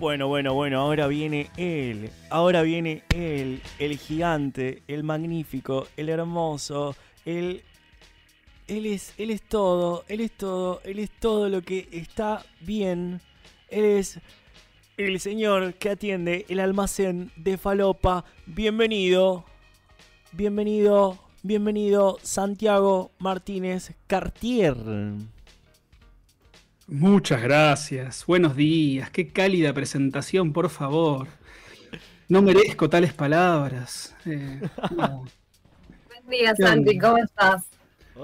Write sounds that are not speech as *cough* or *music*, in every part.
Bueno, bueno, bueno, ahora viene él. Ahora viene él, el gigante, el magnífico, el hermoso, el... Él es, él es todo, él es todo, él es todo lo que está bien. Él es el señor que atiende el almacén de Falopa. Bienvenido, bienvenido, bienvenido Santiago Martínez Cartier. Muchas gracias. Buenos días. Qué cálida presentación, por favor. No merezco tales palabras. Eh, Buen día, Santi. ¿Cómo estás?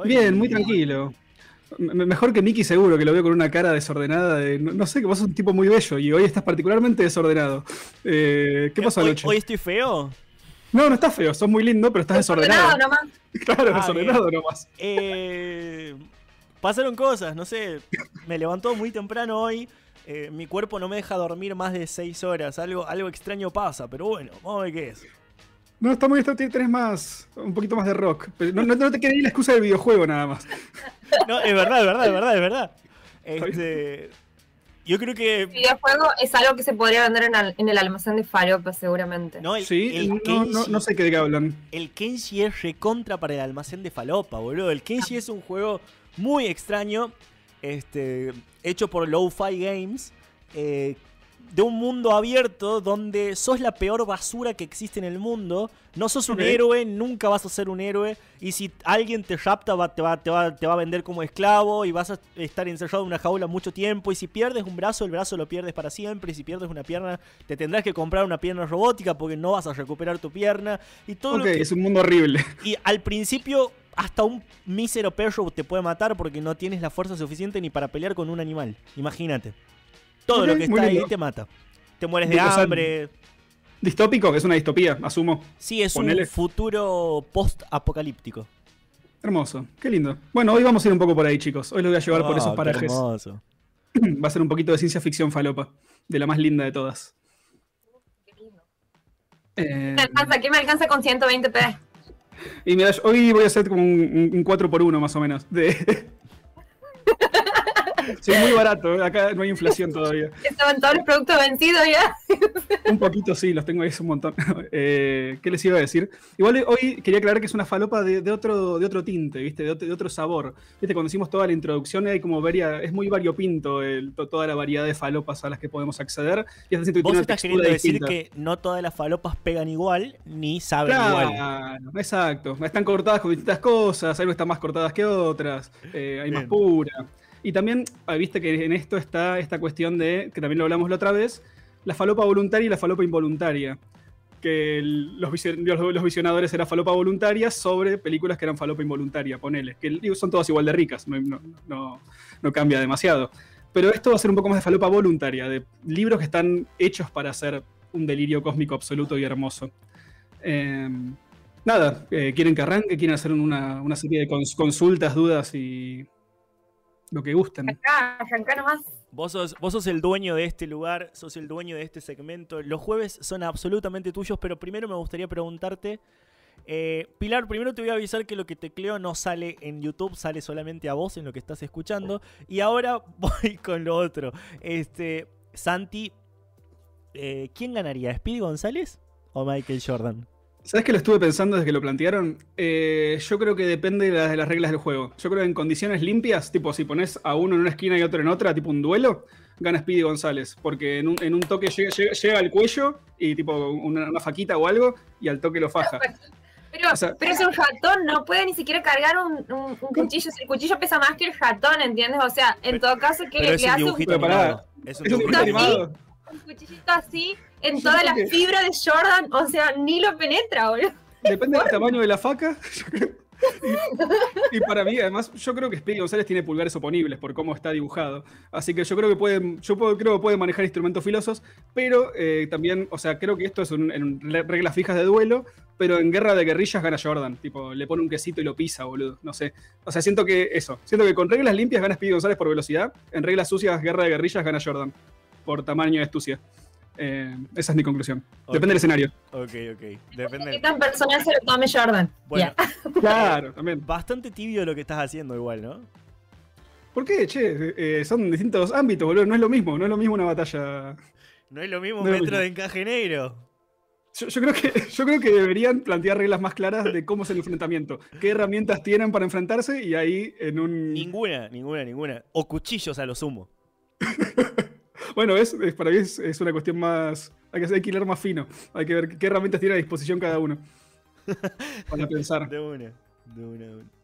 Bien, muy tranquilo. mejor que Miki seguro, que lo veo con una cara desordenada. no, sé, que vos sos un tipo muy bello y hoy estás particularmente desordenado. Eh, ¿Qué pasó anoche? ¿Hoy estoy feo? No, no estás feo, sos muy lindo, pero estás desordenado. Desordenado nomás. *laughs* Claro, ah, desordenado nomás. Eh, pasaron cosas, no sé, me levantó muy temprano hoy. Eh, mi cuerpo no me deja dormir más de 6 horas. Algo, algo extraño pasa, pero bueno, vamos a ver qué es. No, está muy tenés más, un poquito más de rock. No, no, te queda la excusa del videojuego nada más. No, es verdad, es verdad, es verdad, es verdad. *laughs* Este, yo creo que. El videojuego es algo que se podría vender en, el almacén de Faropa, seguramente. No, sí, no, sé qué de qué hablan. El Kenshi es recontra para el almacén de Falopa, boludo. El Kenshi es un juego muy extraño, este, hecho por Lo-Fi Games, eh, de un mundo abierto donde sos la peor basura que existe en el mundo. No sos un héroe, nunca vas a ser un héroe. Y si alguien te rapta, te, va, te, va, te va a vender como esclavo y vas a estar encerrado en una jaula mucho tiempo. Y si pierdes un brazo, el brazo lo pierdes para siempre. Y si pierdes una pierna, te tendrás que comprar una pierna robótica porque no vas a recuperar tu pierna. Y todo Ok, es un mundo horrible. Y al principio hasta un mísero perro te puede matar porque no tienes la fuerza suficiente ni para pelear con un animal. Imagínate. Todo lo que está ahí te mata. Te mueres de hambre. distópico, es una distopía, asumo. Sí, es un futuro post-apocalíptico. Hermoso, qué lindo. Bueno, hoy vamos a ir un poco por ahí, chicos. Hoy lo voy a llevar por esos parajes. Hermoso. *clears throat* Va a ser un poquito de ciencia ficción falopa, de la más linda de todas. Qué lindo. Eh... ¿Qué me alcanza con 120p? Y mira, hoy voy a hacer como un, un 4x1 más o menos. De, Sí, muy barato, ¿eh? acá no hay inflación todavía. *laughs* ¿Estaban todos los productos vencidos ya? *laughs* un poquito sí, los tengo ahí, es un montón. *laughs* Eh, ¿Qué les iba a decir? Igual hoy quería aclarar que es una falopa de, otro, de otro tinte, ¿viste? De otro, sabor. ¿Viste? Cuando hicimos toda la introducción hay como vería, es muy variopinto toda la variedad de falopas a las que podemos acceder. Y Vos estás queriendo decir que no todas las falopas pegan igual, ni saben igual. Exacto. Están cortadas con distintas cosas, algo están más cortadas que otras, eh, hay más pura. Y también, ah, viste que en esto está esta cuestión de, que también lo hablamos la otra vez, la falopa voluntaria y la falopa involuntaria. Que los, los, visionadores eran falopa voluntaria sobre películas que eran falopa involuntaria, ponele. Que son todas igual de ricas, no, cambia demasiado. Pero esto va a ser un poco más de falopa voluntaria, de libros que están hechos para hacer un delirio cósmico absoluto y hermoso. Em, nada, eh, ¿quieren que arranque? ¿Quieren hacer una, una serie de consultas, dudas y lo que gusten. Acá, acá nomás. Vos sos, vos sos el dueño de este lugar, sos el dueño de este segmento. Los jueves son absolutamente tuyos, pero primero me gustaría preguntarte. Eh, Pilar, primero te voy a avisar que lo que tecleo no sale en YouTube, sale solamente a vos en lo que estás escuchando. Y ahora *laughs* voy con lo otro. Este, Santi, eh, ¿quién ganaría? ¿Speedy González o Michael Jordan? ¿Sabes que lo estuve pensando desde que lo plantearon? Eh, yo creo que depende de las, reglas del juego. Yo creo que en condiciones limpias, tipo si pones a uno en una esquina y otro en otra, tipo un duelo, gana Speedy González. Porque en un, toque llega, al cuello y tipo una, faquita o algo y al toque lo faja. Pero, es un ratón, no puede ni siquiera cargar un, cuchillo. El cuchillo pesa más que el ratón, ¿entiendes? O sea, en todo caso, ¿qué le, hace un... Es un, dibujito animado. Un cuchillito así en toda la fibra de Jordan, o sea, ni lo penetra, boludo. Depende del tamaño de la faca. *laughs* y, para mí, además, yo creo que Speedy González tiene pulgares oponibles por cómo está dibujado. Así que yo creo que puede, yo creo que puede manejar instrumentos filosos, pero eh, también, o sea, creo que esto es en reglas fijas de duelo, pero en guerra de guerrillas gana Jordan. Tipo, le pone un quesito y lo pisa, boludo. No sé. O sea, siento que eso. Siento que con reglas limpias gana Speedy González por velocidad. En reglas sucias, guerra de guerrillas gana Jordan. Por tamaño y astucia. Eh, esa es mi conclusión. Depende del escenario. Ok, ok. Depende. ¿Qué tan personal se lo tome Jordan? Bueno, *laughs* claro, también. Bastante tibio lo que estás haciendo, igual, ¿no? ¿Por qué? Che, eh, son distintos ámbitos, boludo. No es lo mismo, no es lo mismo una batalla. No es lo mismo metro de encaje negro. Yo, creo que, *laughs* yo creo que deberían plantear reglas más claras de cómo es el enfrentamiento. ¿Qué herramientas tienen para enfrentarse? Y ahí en un. Ninguna, ninguna, ninguna. O cuchillos a lo sumo. *laughs* bueno, es, para mí es, una cuestión más. Hay que, hay que más fino. Hay que ver qué herramientas tiene a disposición cada uno. *laughs* para pensar. De una, de una, de una.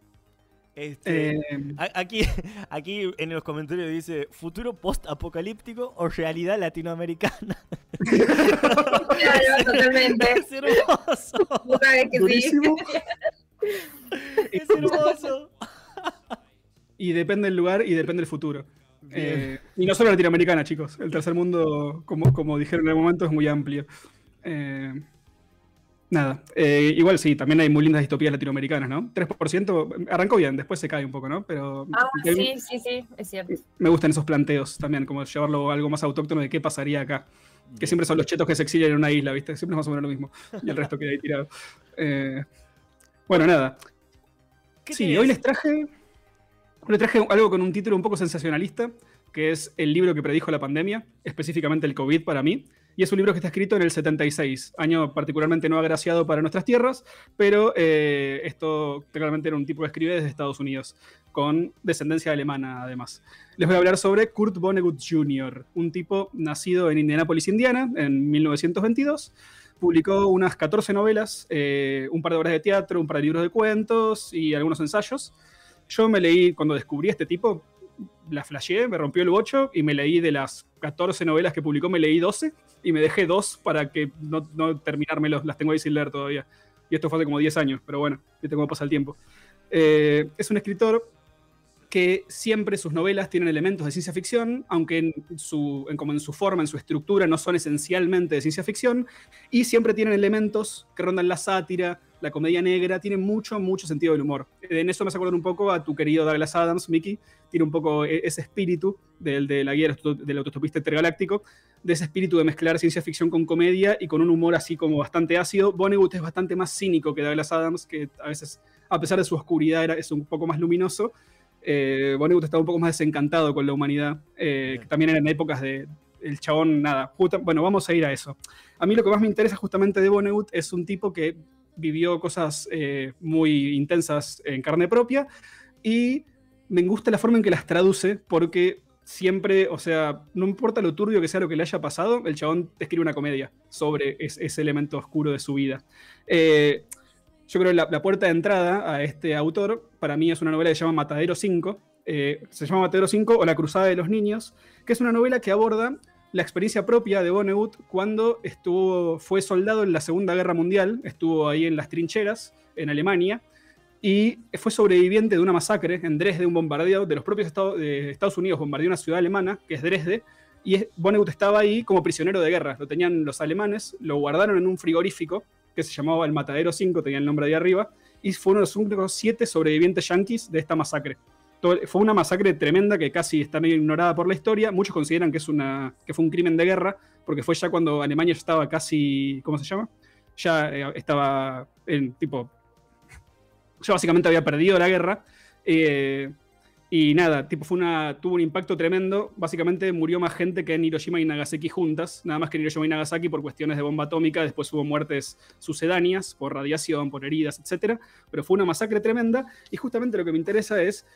Este, eh, aquí, *laughs* aquí en los comentarios dice futuro post-apocalíptico o realidad latinoamericana. Claro, totalmente. *laughs* Es hermoso. Es hermoso. Y depende del lugar y depende del futuro. Eh, y no solo latinoamericana, chicos. El tercer mundo, como, como dijeron en el momento, es muy amplio. Eh, Nada, eh, igual sí, también hay muy lindas distopías latinoamericanas, ¿no? 3% arrancó bien, después se cae un poco, ¿no? Pero ah, sí, sí, sí, es cierto. Me gustan esos planteos también, como llevarlo a algo más autóctono de qué pasaría acá. Que siempre son los chetos que se exilian en una isla, ¿viste? Siempre es más o menos lo mismo. Y el resto queda ahí tirado. Eh, bueno, nada. Sí, hoy les traje. Les traje algo con un título un poco sensacionalista, que es el libro que predijo la pandemia, específicamente el COVID para mí y es un libro que está escrito en el 76, año particularmente no agraciado para nuestras tierras, pero eh, esto claramente era un tipo que escribe desde Estados Unidos, con descendencia alemana además. Les voy a hablar sobre Kurt Vonnegut Jr., un tipo nacido en Indianapolis, Indiana, en 1922. Publicó unas 14 novelas, eh, un par de obras de teatro, un par de libros de cuentos y algunos ensayos. Yo me leí, cuando descubrí a este tipo, la flasheé, me rompió el bocho y me leí de las 14 novelas que publicó, me leí 12 y me dejé dos para que no, no terminármelos, las tengo ahí sin leer todavía. Y esto fue hace como 10 años, pero bueno, viste cómo pasa el tiempo. Eh, es un escritor que siempre sus novelas tienen elementos de ciencia ficción, aunque en su, como en su forma, en su estructura, no son esencialmente de ciencia ficción, y siempre tienen elementos que rondan la sátira, la comedia negra, tiene mucho, mucho sentido del humor. En eso me hace acordar un poco a tu querido Douglas Adams, Mickey, tiene un poco e-, ese espíritu del, de la guía del autostopista intergaláctico, de ese espíritu de mezclar ciencia ficción con comedia y con un humor así como bastante ácido. Vonnegut es bastante más cínico que Douglas Adams, que a veces, a pesar de su oscuridad, era, es un poco más luminoso eh, Vonnegut estaba un poco más desencantado con la humanidad, eh, que también eran épocas de el chabón, nada, bueno, vamos a ir a eso. A mí lo que más me interesa justamente de Vonnegut es un tipo que vivió cosas eh, muy intensas en carne propia y me gusta la forma en que las traduce porque siempre, o sea, no importa lo turbio que sea lo que le haya pasado, el chabón escribe una comedia sobre ese elemento oscuro de su vida. Eh, yo creo que la, puerta de entrada a este autor, para mí es una novela que se llama Matadero 5, eh, se llama Matadero 5 o La Cruzada de los Niños, que es una novela que aborda la experiencia propia de Vonnegut cuando estuvo, fue soldado en la Segunda Guerra Mundial, estuvo ahí en las trincheras, en Alemania, y fue sobreviviente de una masacre en Dresde, un bombardeo de los propios Estados, Estados Unidos, bombardeó una ciudad alemana, que es Dresde, y Vonnegut estaba ahí como prisionero de guerra, lo tenían los alemanes, lo guardaron en un frigorífico, que se llamaba el Matadero 5, tenía el nombre ahí arriba, y fue uno de los únicos siete sobrevivientes yanquis de esta masacre. fue una masacre tremenda que casi está medio ignorada por la historia. Muchos consideran que, es una, que fue un crimen de guerra, porque fue ya cuando Alemania estaba casi, ¿cómo se llama? Ya eh, estaba en tipo, ya básicamente había perdido la guerra. Eh, y nada, tipo, fue una, tuvo un impacto tremendo. Básicamente murió más gente que en Hiroshima y Nagasaki juntas. Nada más que en Hiroshima y Nagasaki por cuestiones de bomba atómica. Después hubo muertes sucedáneas por radiación, por heridas, etc. Pero fue una masacre tremenda. Y justamente lo que me interesa es,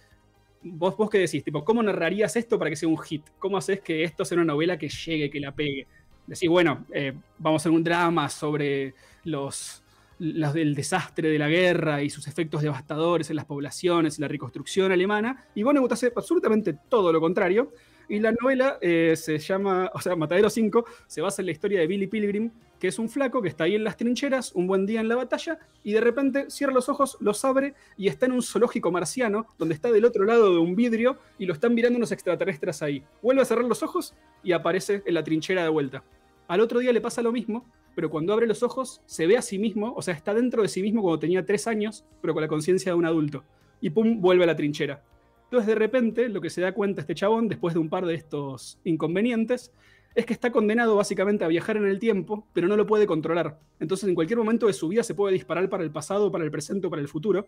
vos, vos qué decís, tipo, ¿cómo narrarías esto para que sea un hit? ¿Cómo haces que esto sea una novela que llegue, que la pegue? Decís, bueno, eh, vamos a hacer un drama sobre los el desastre de la guerra y sus efectos devastadores en las poblaciones, en la reconstrucción alemana, y Vonnegut hace absolutamente todo lo contrario. Y la novela eh, se llama, o sea, Matadero 5, se basa en la historia de Billy Pilgrim, que es un flaco que está ahí en las trincheras, un buen día en la batalla, y de repente cierra los ojos, los abre y está en un zoológico marciano, donde está del otro lado de un vidrio y lo están mirando unos extraterrestres ahí. Vuelve a cerrar los ojos y aparece en la trinchera de vuelta. Al otro día le pasa lo mismo, pero cuando abre los ojos se ve a sí mismo, o sea, está dentro de sí mismo cuando tenía tres años, pero con la conciencia de un adulto. Y pum, vuelve a la trinchera. Entonces, de repente, lo que se da cuenta este chabón, después de un par de estos inconvenientes, es que está condenado básicamente a viajar en el tiempo, pero no lo puede controlar. Entonces, en cualquier momento de su vida se puede disparar para el pasado, para el presente o para el futuro.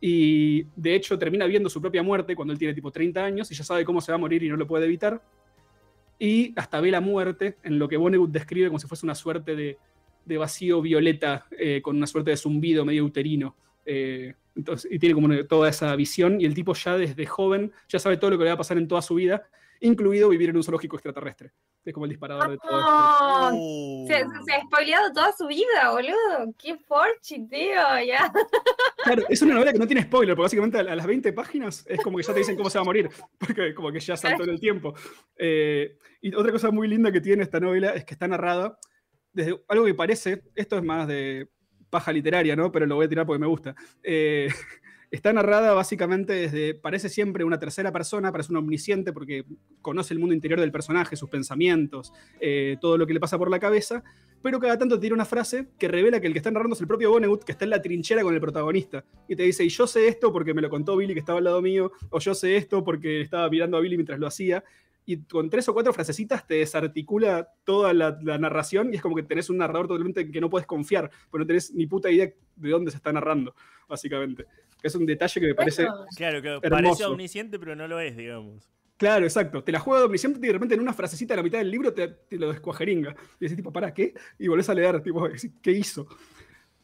Y de hecho, termina viendo su propia muerte cuando él tiene tipo 30 años y ya sabe cómo se va a morir y no lo puede evitar. Y hasta ve la muerte en lo que Vonnegut describe como si fuese una suerte de, vacío violeta eh, con una suerte de zumbido medio uterino. Eh, entonces, y tiene como toda esa visión y el tipo ya desde joven ya sabe todo lo que le va a pasar en toda su vida, incluido vivir en un zoológico extraterrestre. Es como el disparador de todo esto. Oh. Se, ha spoileado toda su vida, boludo. Qué forchi, tío, ya. Claro, es una novela que no tiene spoiler, porque básicamente a, las 20 páginas es como que ya te dicen cómo se va a morir, *laughs* porque como que ya saltó en el tiempo. Eh, y otra cosa muy linda que tiene esta novela es que está narrada desde algo que parece, esto es más de paja literaria, ¿no? Pero lo voy a tirar porque me gusta. Eh, *laughs* Está narrada básicamente desde, parece siempre una tercera persona, parece un omnisciente porque conoce el mundo interior del personaje, sus pensamientos, eh, todo lo que le pasa por la cabeza, pero cada tanto tiene una frase que revela que el que está narrando es el propio Vonnegut, que está en la trinchera con el protagonista, y te dice, y yo sé esto porque me lo contó Billy que estaba al lado mío, o yo sé esto porque estaba mirando a Billy mientras lo hacía, y con tres o cuatro frasecitas te desarticula toda la, narración y es como que tenés un narrador totalmente que no puedes confiar, porque no tenés ni puta idea de dónde se está narrando, básicamente. Es un detalle que me parece. Claro, que parece omnisciente, pero no lo es, digamos. Claro, exacto. Te la juega de omnisciente y de repente en una frasecita a la mitad del libro te, lo descuajeringa. Y dices, tipo, ¿para qué? Y volvés a leer, tipo, ¿qué hizo?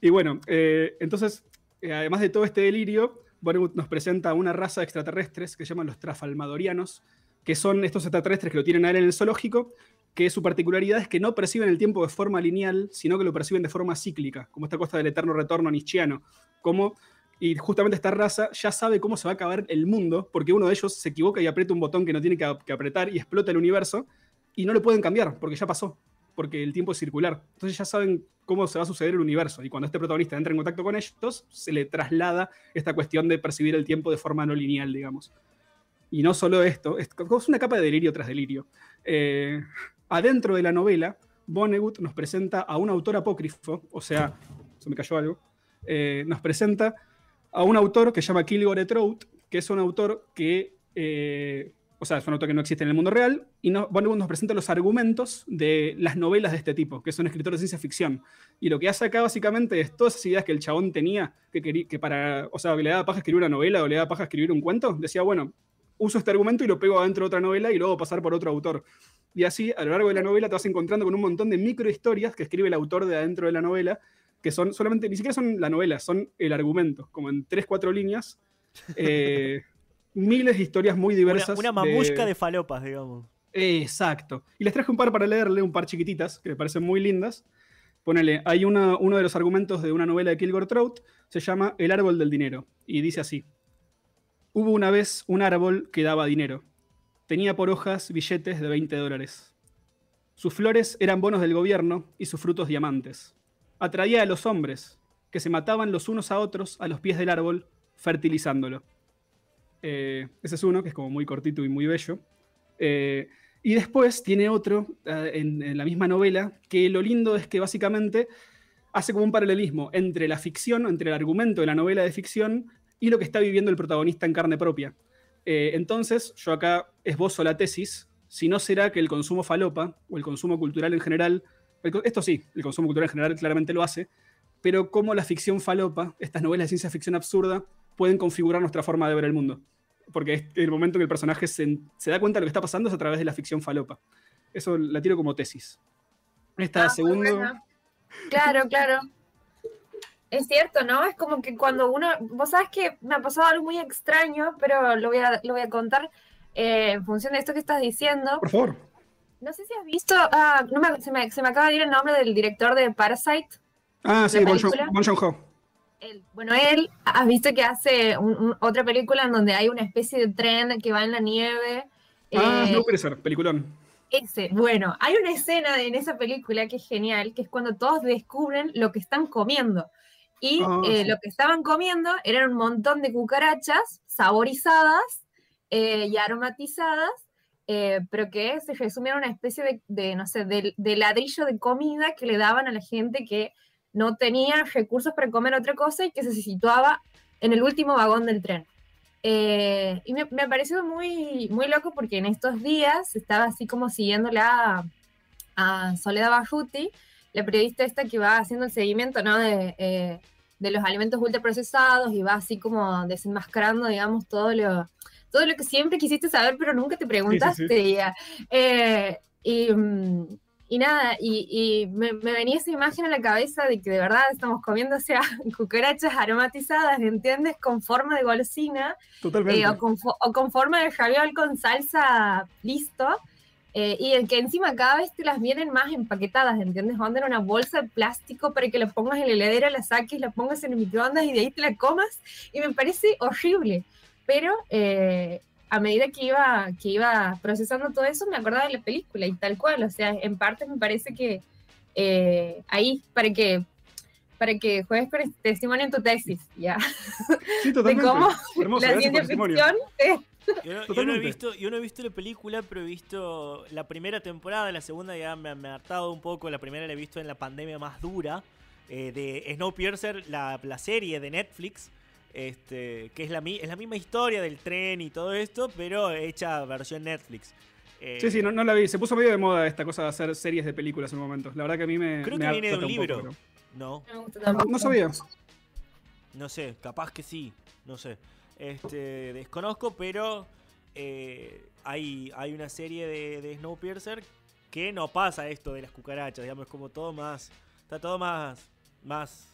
Y bueno, eh, entonces, eh, además de todo este delirio, Bollywood nos presenta una raza de extraterrestres que se llaman los trafalmadorianos, que son estos extraterrestres que lo tienen a él en el zoológico, que su particularidad es que no perciben el tiempo de forma lineal, sino que lo perciben de forma cíclica, como esta cosa del eterno retorno nietzscheano, como y justamente esta raza ya sabe cómo se va a acabar el mundo, porque uno de ellos se equivoca y aprieta un botón que no tiene que, apretar y explota el universo, y no lo pueden cambiar, porque ya pasó, porque el tiempo es circular. Entonces ya saben cómo se va a suceder el universo, y cuando este protagonista entra en contacto con ellos, se le traslada esta cuestión de percibir el tiempo de forma no lineal, digamos. Y no solo esto, es, una capa de delirio tras delirio. Eh, adentro de la novela, Vonnegut nos presenta a un autor apócrifo, o sea, se me cayó algo, eh, nos presenta a un autor que se llama Kilgore Trout, que es un autor que, eh, o sea, es un autor que no existe en el mundo real, y no, nos presenta los argumentos de las novelas de este tipo, que son escritores de ciencia ficción. Y lo que hace acá básicamente es todas esas ideas que el chabón tenía, que, que para, o sea, que le daba paja escribir una novela o le daba paja escribir un cuento, decía, bueno, uso este argumento y lo pego adentro de otra novela y luego pasar por otro autor. Y así, a lo largo de la novela, te vas encontrando con un montón de microhistorias que escribe el autor de adentro de la novela, que son solamente, ni siquiera son la novela, son el argumento, como en tres, cuatro líneas. *laughs* Eh, miles de historias muy diversas. Una, mamusca de... falopas, digamos. exacto. Y les traje un par para leerle, un par chiquititas, que me parecen muy lindas. Ponele, hay uno de los argumentos de una novela de Kilgore Trout, se llama El árbol del dinero, y dice así. Hubo una vez un árbol que daba dinero. Tenía por hojas billetes de 20 dólares. Sus flores eran bonos del gobierno y sus frutos diamantes atraía a los hombres, que se mataban los unos a otros a los pies del árbol, fertilizándolo. Eh, ese es uno, que es como muy cortito y muy bello. Eh, y después tiene otro eh, en, la misma novela, que lo lindo es que básicamente hace como un paralelismo entre la ficción, entre el argumento de la novela de ficción y lo que está viviendo el protagonista en carne propia. entonces, yo acá esbozo la tesis, si no será que el consumo falopa, o el consumo cultural en general, esto sí, el consumo cultural en general claramente lo hace, pero cómo la ficción falopa, estas novelas de ciencia ficción absurda, pueden configurar nuestra forma de ver el mundo. Porque es el momento en que el personaje se, da cuenta de lo que está pasando es a través de la ficción falopa. Eso la tiro como tesis. Esta ah, segunda. Claro, claro. Es cierto, ¿no? Es como que cuando uno. Vos sabes que me ha pasado algo muy extraño, pero lo voy a, lo voy a contar eh, en función de esto que estás diciendo. Por favor. No sé si has visto, ah, se, me, acaba de ir el nombre del director de Parasite. Ah, sí, Bon Joon-ho. Bueno, él, has visto que hace otra película en donde hay una especie de tren que va en la nieve. Ah, eh, no puede ser, peliculón. Ese, bueno, hay una escena en esa película que es genial, que es cuando todos descubren lo que están comiendo. Y ah, eh, lo que estaban comiendo eran un montón de cucarachas saborizadas eh, y aromatizadas eh, pero que se resume una especie de, no sé, de, ladrillo de comida que le daban a la gente que no tenía recursos para comer otra cosa y que se situaba en el último vagón del tren. Eh, y me, me, pareció muy, muy loco porque en estos días estaba así como siguiéndola a, a Soledad Bajuti, la periodista esta que va haciendo el seguimiento ¿no? de, eh, de los alimentos ultraprocesados y va así como desenmascarando, digamos, todo lo todo lo que siempre quisiste saber, pero nunca te preguntaste. Eh, y, mm, y, nada, y, me, venía esa imagen a la cabeza de que de verdad estamos comiendo o sea, *laughs* cucarachas aromatizadas, ¿entiendes? Con forma de golosina. Totalmente. Eh, o, con, o, con, forma de javiol con salsa listo. Eh, y el que encima cada vez te las vienen más empaquetadas, ¿entiendes? Mandan una bolsa de plástico para que la pongas en la heladera, la saques, la pongas en el microondas y de ahí te la comas. Y me parece horrible. Pero eh, a medida que iba, que iba procesando todo eso, me acordaba de la película y tal cual. O sea, en parte me parece que eh, ahí, para que para que juegues con testimonio en tu tesis, ¿ya? Sí, totalmente. De cómo la ciencia ficción yo, no, he visto, yo no he visto la película, pero he visto la primera temporada, la segunda ya me, me ha hartado un poco, la primera la he visto en la pandemia más dura, eh, de Snowpiercer, la, la serie de Netflix, este, que es la, es la misma historia del tren y todo esto, pero hecha versión Netflix. Eh, sí, sí, no, no, la vi. Se puso medio de moda esta cosa de hacer series de películas en un momento. La verdad que a mí me. Creo que viene de un libro. No. No, sabía. No sé, capaz que sí. No sé. Este, desconozco, pero eh, hay, hay una serie de, de Snowpiercer que no pasa esto de las cucarachas, digamos, es como todo más. Está todo más. más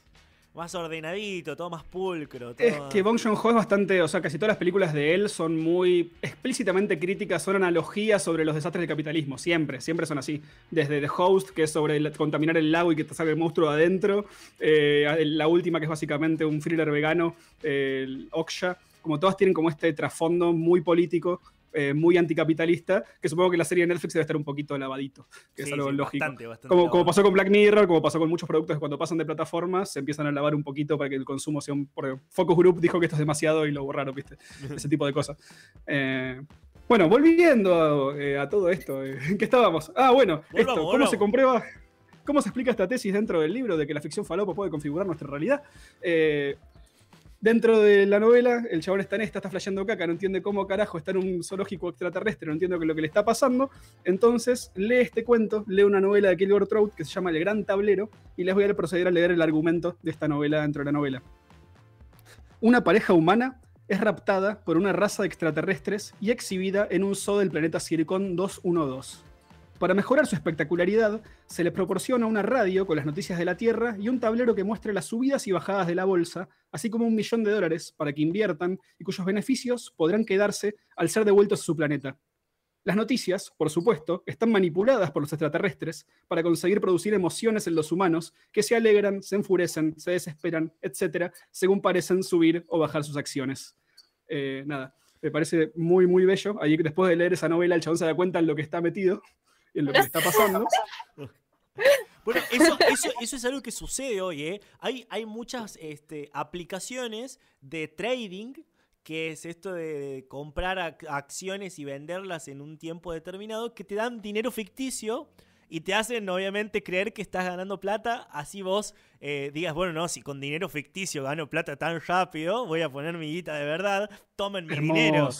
más ordenadito, todo más pulcro. Es que Bong Joon-ho es bastante, o sea, casi todas las películas de él son muy explícitamente críticas, son analogías sobre los desastres del capitalismo, siempre, siempre son así. Desde The Host, que es sobre contaminar el lago y que te sale el monstruo adentro, eh, la última que es básicamente un thriller vegano, el Oksha, como todas tienen como este trasfondo muy político eh, muy anticapitalista, que supongo que la serie de Netflix debe estar un poquito lavadito, que es algo lógico. como, como, pasó con Black Mirror, como pasó con muchos productos que cuando pasan de plataformas se empiezan a lavar un poquito para que el consumo sea un... Porque Focus Group dijo que esto es demasiado y lo borraron, ¿viste? *laughs* Ese tipo de cosas. Eh, bueno, volviendo eh, a, todo esto, ¿en qué estábamos? Ah, bueno, esto, ¿cómo se comprueba? ¿Cómo se explica esta tesis dentro del libro de que la ficción falopa puede configurar nuestra realidad? Dentro de la novela, el chabón está en esta, está flasheando caca, no entiende cómo carajo está en un zoológico extraterrestre, no entiende lo que le está pasando. Entonces lee este cuento, lee una novela de Kilgore Trout que se llama El Gran Tablero y les voy a proceder a leer el argumento de esta novela dentro de la novela. Una pareja humana es raptada por una raza de extraterrestres y exhibida en un zoo del planeta Circon 212. Para mejorar su espectacularidad, se les proporciona una radio con las noticias de la Tierra y un tablero que muestre las subidas y bajadas de la bolsa, así como un millón de dólares para que inviertan y cuyos beneficios podrán quedarse al ser devueltos a su planeta. Las noticias, por supuesto, están manipuladas por los extraterrestres para conseguir producir emociones en los humanos que se alegran, se enfurecen, se desesperan, etc., según parecen subir o bajar sus acciones. Eh, nada, me parece muy, muy bello. Ahí después de leer esa novela, el chabón se da cuenta en lo que está metido en lo que está pasando. Bueno, eso, eso, es algo que sucede hoy, ¿eh? Hay, hay muchas este, aplicaciones de trading, que es esto de comprar acciones y venderlas en un tiempo determinado, que te dan dinero ficticio y te hacen obviamente creer que estás ganando plata, así vos eh, digas, bueno, no, si con dinero ficticio gano plata tan rápido, voy a poner mi guita de verdad, tomen mi dinero.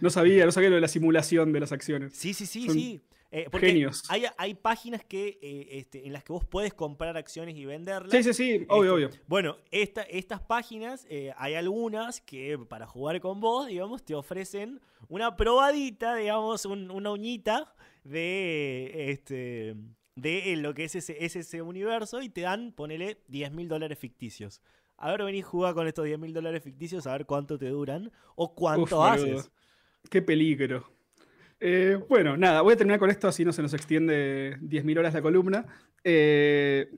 No sabía, no sabía lo de la simulación de las acciones. Sí, sí, sí, sí. Eh, porque Genios. Hay, hay páginas que, eh, este, en las que vos puedes comprar acciones y venderlas. Sí, sí, sí, obvio, este, obvio. Bueno, esta, estas páginas, eh, hay algunas que para jugar con vos, digamos, te ofrecen una probadita, digamos, una uñita de, este, de lo que es ese, ese universo y te dan, ponele, 10 mil dólares ficticios. A ver, vení jugar con estos 10 mil dólares ficticios a ver cuánto te duran o cuánto haces. Qué peligro. Eh, bueno, nada, voy a terminar con esto, así no se nos extiende 10.000 horas la columna. Eh,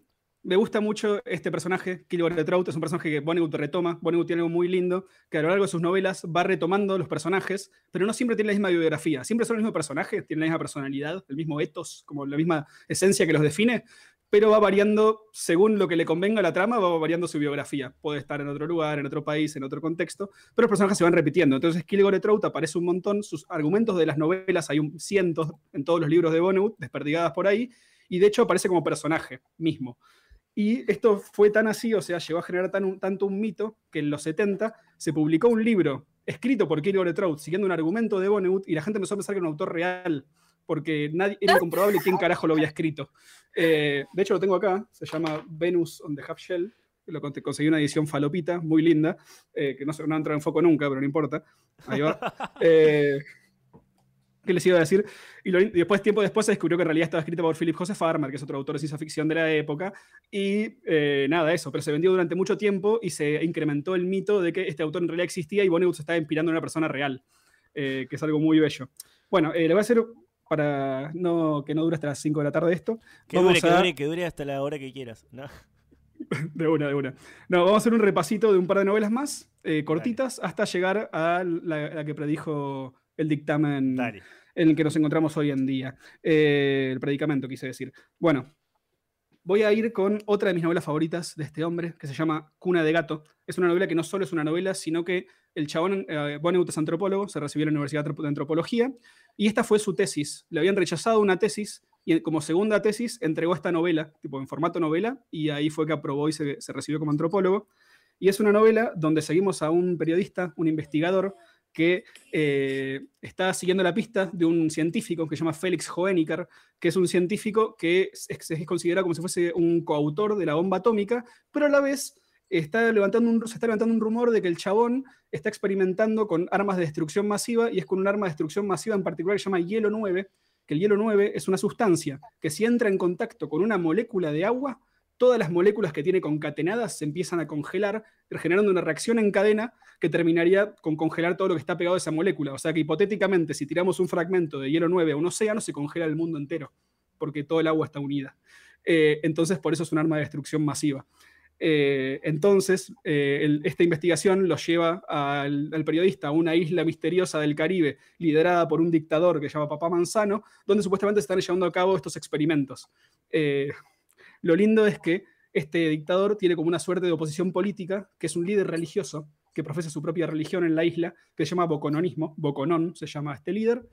me gusta mucho este personaje, Kilgore Trout, es un personaje que Vonnegut retoma. Vonnegut tiene algo muy lindo, que a lo largo de sus novelas va retomando los personajes, pero no siempre tiene la misma biografía. Siempre son los mismos personajes, tienen la misma personalidad, el mismo ethos, como la misma esencia que los define, pero va variando según lo que le convenga a la trama, va variando su biografía. Puede estar en otro lugar, en otro país, en otro contexto, pero los personajes se van repitiendo. Entonces, Kilgore Trout aparece un montón, sus argumentos de las novelas, hay un cientos en todos los libros de Vonnegut, desperdigadas por ahí, y de hecho aparece como personaje mismo. Y esto fue tan así, o sea, llegó a generar tanto un mito que en los 70 se publicó un libro escrito por Kilgore Trout, siguiendo un argumento de Vonnegut, y la gente empezó a pensar que era un autor real porque nadie, era incomprobable quién carajo lo había escrito. Eh, de hecho, lo tengo acá, se llama Venus on the Half Shell. lo conseguí una edición falopita, muy linda, que no, no ha entrado en foco nunca, pero no importa. Ahí va. *laughs* ¿Qué les iba a decir? Y, después, tiempo después, se descubrió que en realidad estaba escrita por Philip Joseph Farmer, que es otro autor de ciencia ficción de la época. Y eh, nada, eso, pero se vendió durante mucho tiempo y se incrementó el mito de que este autor en realidad existía y Vonnegut se estaba inspirando en una persona real, eh, que es algo muy bello. Bueno, eh, le voy a hacer, para no, que no dure hasta las 5 de la tarde esto. Que dure, que, dure, que dure hasta la hora que quieras. *laughs* De una, de una. No, vamos a hacer un repasito de un par de novelas más, cortitas, hasta llegar a la, que predijo el dictamen en el que nos encontramos hoy en día. Eh, el predicamento, quise decir. Bueno, voy a ir con otra de mis novelas favoritas de este hombre, que se llama Cuna de Gato. Es una novela que no solo es una novela, sino que el chabón, eh, es antropólogo, se recibió en la Universidad de Antropología, y esta fue su tesis. Le habían rechazado una tesis, y como segunda tesis entregó esta novela, tipo en formato novela, y ahí fue que aprobó y se recibió como antropólogo. Y es una novela donde seguimos a un periodista, un investigador, que eh, está siguiendo la pista de un científico que se llama Félix Hoeniker, que es un científico que es, considerado como si fuese un coautor de la bomba atómica, pero a la vez está levantando un, se está levantando un rumor de que el chabón está experimentando con armas de destrucción masiva y es con un arma de destrucción masiva en particular que se llama hielo 9, que el hielo 9 es una sustancia que si entra en contacto con una molécula de agua, todas las moléculas que tiene concatenadas se empiezan a congelar, generando una reacción en cadena que terminaría con congelar todo lo que está pegado a esa molécula. O sea que hipotéticamente, si tiramos un fragmento de hielo 9 a un océano, se congela el mundo entero, porque todo el agua está unida. Eh, entonces, por eso es un arma de destrucción masiva. Eh, entonces, eh, esta investigación lo lleva al, periodista a una isla misteriosa del Caribe, liderada por un dictador que se llama Papá Manzano, donde supuestamente se están llevando a cabo estos experimentos. Lo lindo es que este dictador tiene como una suerte de oposición política, que es un líder religioso que profesa su propia religión en la isla, que se llama Bocononismo, Boconón se llama este líder,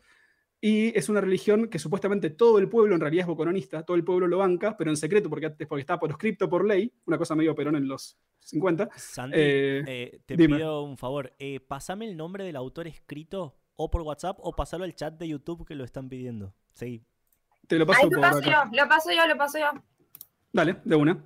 y es una religión que supuestamente todo el pueblo en realidad es bocononista, todo el pueblo lo banca, pero en secreto, porque, porque está proscripto por ley, una cosa medio perón en los 50. Sandy, eh, eh, te pido un favor, eh, pasame el nombre del autor escrito o por WhatsApp o pasarlo al chat de YouTube que lo están pidiendo. Sí. Te lo paso, lo paso yo, lo paso yo, lo paso yo. Dale, de una.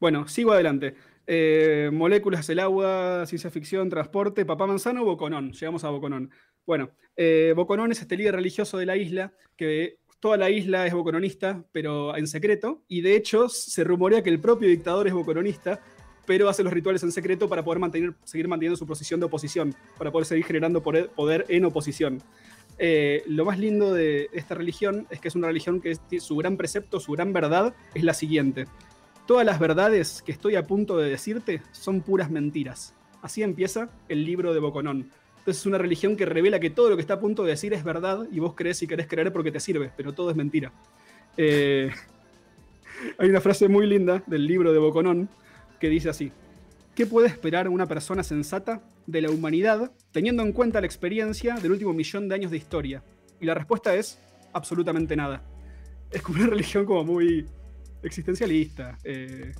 Bueno, sigo adelante. Eh, moléculas, el agua, ciencia ficción, transporte, papá manzano, Boconón. Llegamos a Boconón. Bueno, eh, Boconón es este líder religioso de la isla, que toda la isla es bocononista, pero en secreto. Y de hecho, se rumorea que el propio dictador es bocononista, pero hace los rituales en secreto para poder mantener, seguir manteniendo su posición de oposición, para poder seguir generando poder en oposición. Eh, lo más lindo de esta religión es que es una religión que su gran precepto, su gran verdad es la siguiente. Todas las verdades que estoy a punto de decirte son puras mentiras. Así empieza el libro de Boconón. Entonces es una religión que revela que todo lo que está a punto de decir es verdad y vos crees y querés creer porque te sirve, pero todo es mentira. Eh, *laughs* hay una frase muy linda del libro de Boconón que dice así. ¿Qué puede esperar una persona sensata de la humanidad teniendo en cuenta la experiencia del último millón de años de historia? Y la respuesta es absolutamente nada. Es como una *laughs* religión como muy existencialista. Eh,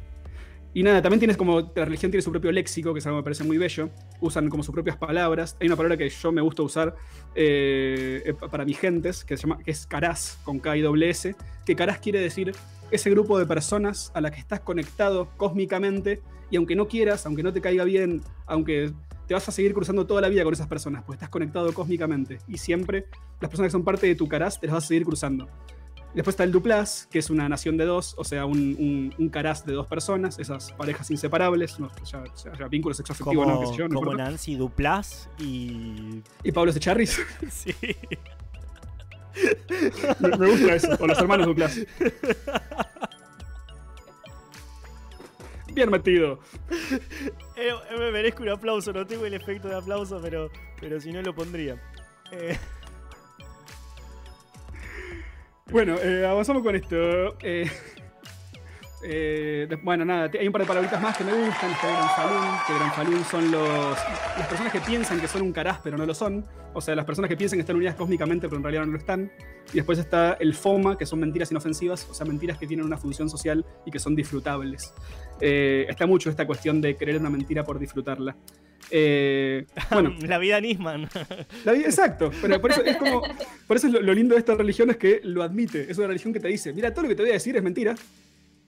y nada, también tienes como, la religión tiene su propio léxico, que es algo que me parece muy bello. Usan como sus propias palabras. Hay una palabra que yo me gusta usar eh, eh, para mis gentes, que, se llama, que es caraz, con K y doble S, que caraz quiere decir ese grupo de personas a las que estás conectado cósmicamente y aunque no quieras, aunque no te caiga bien, aunque te vas a seguir cruzando toda la vida con esas personas, pues estás conectado cósmicamente y siempre las personas que son parte de tu caraz te las vas a seguir cruzando. Después está el Duplas, que es una nación de dos, o sea, un, un, caraz de dos personas, esas parejas inseparables, no, ya, ya, vínculos sexoafectivos, no, yo, no como Nancy Duplas y. Y Pablo Secharris. *laughs* *laughs* sí. me, me, gusta eso, o los hermanos Duplas. Bien metido. Eh, eh, me merezco un aplauso, no tengo el efecto de aplauso, pero, pero si no lo pondría. Eh. Bueno, avanzamos con esto. *laughs* bueno, nada, hay un par de palabritas más que me gustan. Este Gran Falun, que Gran Falun son los, las personas que piensan que son un caraz, pero no lo son. O sea, las personas que piensan que están unidas cósmicamente, pero en realidad no lo están. Y después está el FOMA, que son mentiras inofensivas, o sea, mentiras que tienen una función social y que son disfrutables. Eh, está mucho esta cuestión de creer una mentira por disfrutarla. Eh, bueno, *laughs* la vida Nisman. La vida, exacto, pero por eso es como, por eso lo, lindo de esta religión es que lo admite. Es una religión que te dice, mira, todo lo que te voy a decir es mentira,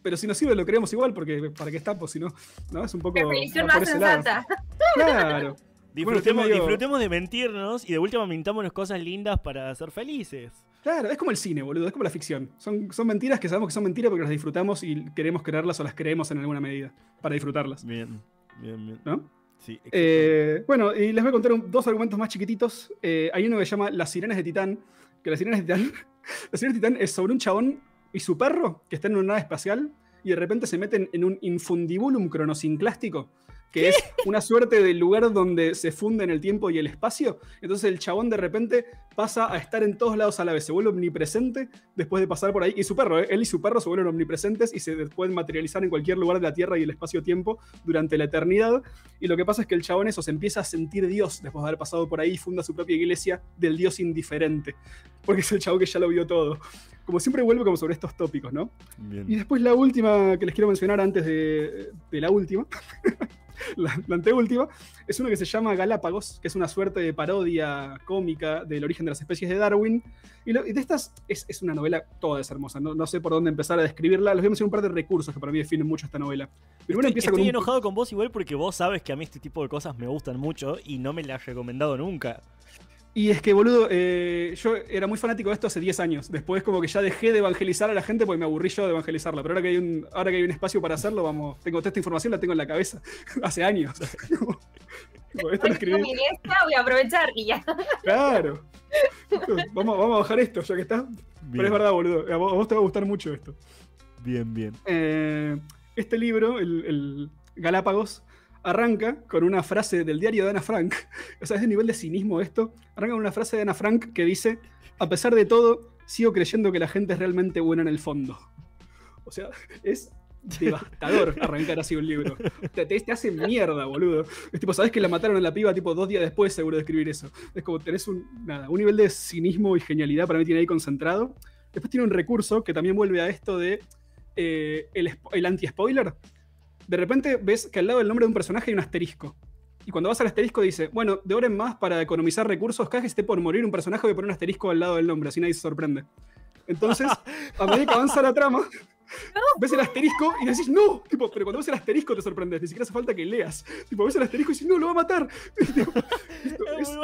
pero si nos sirve lo creemos igual, porque para qué está, pues si no, ¿no? Es un poco. Definición más sensata. Claro. *laughs* Disfrutemos, de mentirnos y de última mintámonos cosas lindas para ser felices. Claro, es como el cine, boludo, es como la ficción. Son, son mentiras que sabemos que son mentiras porque las disfrutamos y queremos creerlas o las creemos en alguna medida para disfrutarlas. Bien, bien, bien. ¿No? Sí. Eh, bueno, y les voy a contar dos argumentos más chiquititos. Eh, hay uno que se llama Las sirenas de Titán. Que las sirenas de Titán. *laughs* las sirenas de Titán es sobre un chabón y su perro que está en una nave espacial y de repente se meten en un infundibulum cronosinclástico que es una suerte de lugar donde se funden el tiempo y el espacio. Entonces el chabón de repente pasa a estar en todos lados a la vez, se vuelve omnipresente después de pasar por ahí. Y su perro, ¿eh? él y su perro se vuelven omnipresentes y se pueden materializar en cualquier lugar de la Tierra y el espacio-tiempo durante la eternidad. Y lo que pasa es que el chabón eso se empieza a sentir Dios después de haber pasado por ahí y funda su propia iglesia del Dios indiferente. Porque es el chabón que ya lo vio todo como siempre vuelve como sobre estos tópicos, ¿no? Y después la última que les quiero mencionar antes de, de la última, *laughs* la, anteúltima, es una que se llama Galápagos, que es una suerte de parodia cómica del origen de las especies de Darwin. Y, de estas es, una novela toda es hermosa, no, sé por dónde empezar a describirla. Les voy a mencionar un par de recursos que para mí definen mucho esta novela. Pero estoy, empieza estoy enojado con vos igual porque vos sabes que a mí este tipo de cosas me gustan mucho y no me las has recomendado nunca. Y es que, boludo, eh, yo era muy fanático de esto hace 10 años. Después como que ya dejé de evangelizar a la gente porque me aburrí yo de evangelizarla. Pero ahora que hay un, ahora que hay un espacio para hacerlo, vamos, tengo toda esta información, la tengo en la cabeza. *laughs* hace años. *laughs* voy a aprovechar y ya. *laughs* Claro. Vamos, vamos a bajar esto, ya que está. Pero es verdad, boludo. A vos, te va a gustar mucho esto. Bien, bien. Eh, este libro, el, el Galápagos, arranca con una frase del diario de Ana Frank. *laughs* O sea, es de nivel de cinismo esto. Arranca con una frase de Ana Frank que dice: A pesar de todo, sigo creyendo que la gente es realmente buena en el fondo. O sea, es devastador arrancar así un libro. Te, te, hace mierda, boludo. Es tipo, sabes que la mataron a la piba tipo dos días después, seguro de escribir eso. Es como tenés un, nada, un nivel de cinismo y genialidad para mí tiene ahí concentrado. Después tiene un recurso que también vuelve a esto de eh, el, el anti-spoiler de repente ves que al lado del nombre de un personaje hay un asterisco. Y cuando vas al asterisco dice, bueno, de ahora en más, para economizar recursos, cada vez que esté por morir un personaje, voy a poner un asterisco al lado del nombre, así nadie se sorprende. Entonces, a medida que avanza la trama, *laughs* ves el asterisco y decís, no, tipo, pero cuando ves el asterisco te sorprendes, ni siquiera hace falta que leas. Tipo, ves el asterisco y dices, no, lo va a matar. *laughs* es,